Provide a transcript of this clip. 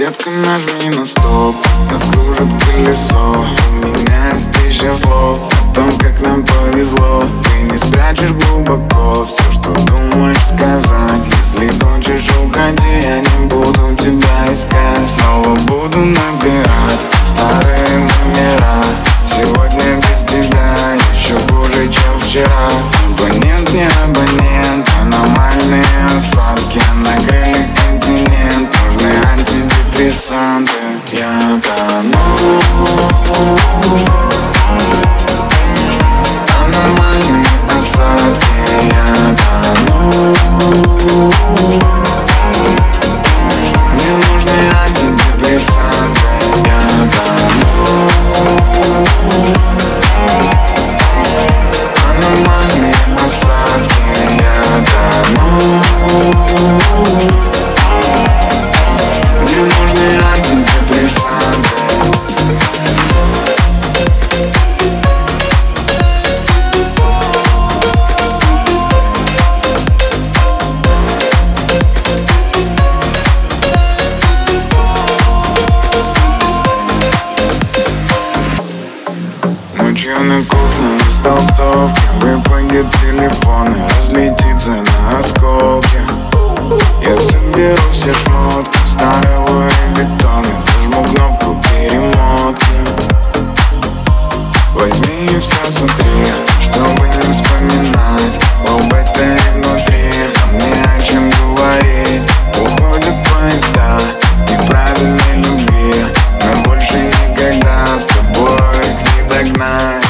Детка, нажми на стоп, нас кружит колесо У меня есть тысяча слов о том, как нам повезло Ты не спрячешь глубоко все, что думаешь сказать. Если хочешь, уходи, я не буду тебя искать. Снова буду набирать старые номера. Сегодня без тебя еще хуже, чем вчера. Абонент, не абонент, антидепрессанты Я тону на кухне из толстовки Выпадет телефон и разлетится на осколки. Я соберу все шмотки, старый Луи Виттон И зажму кнопку перемотки. Возьми и все смотри, чтобы не вспоминать. О батарее внутри, а мне о чем говорить. Уходят поезда, неправильной любви. Но больше никогда с тобой их не догнать.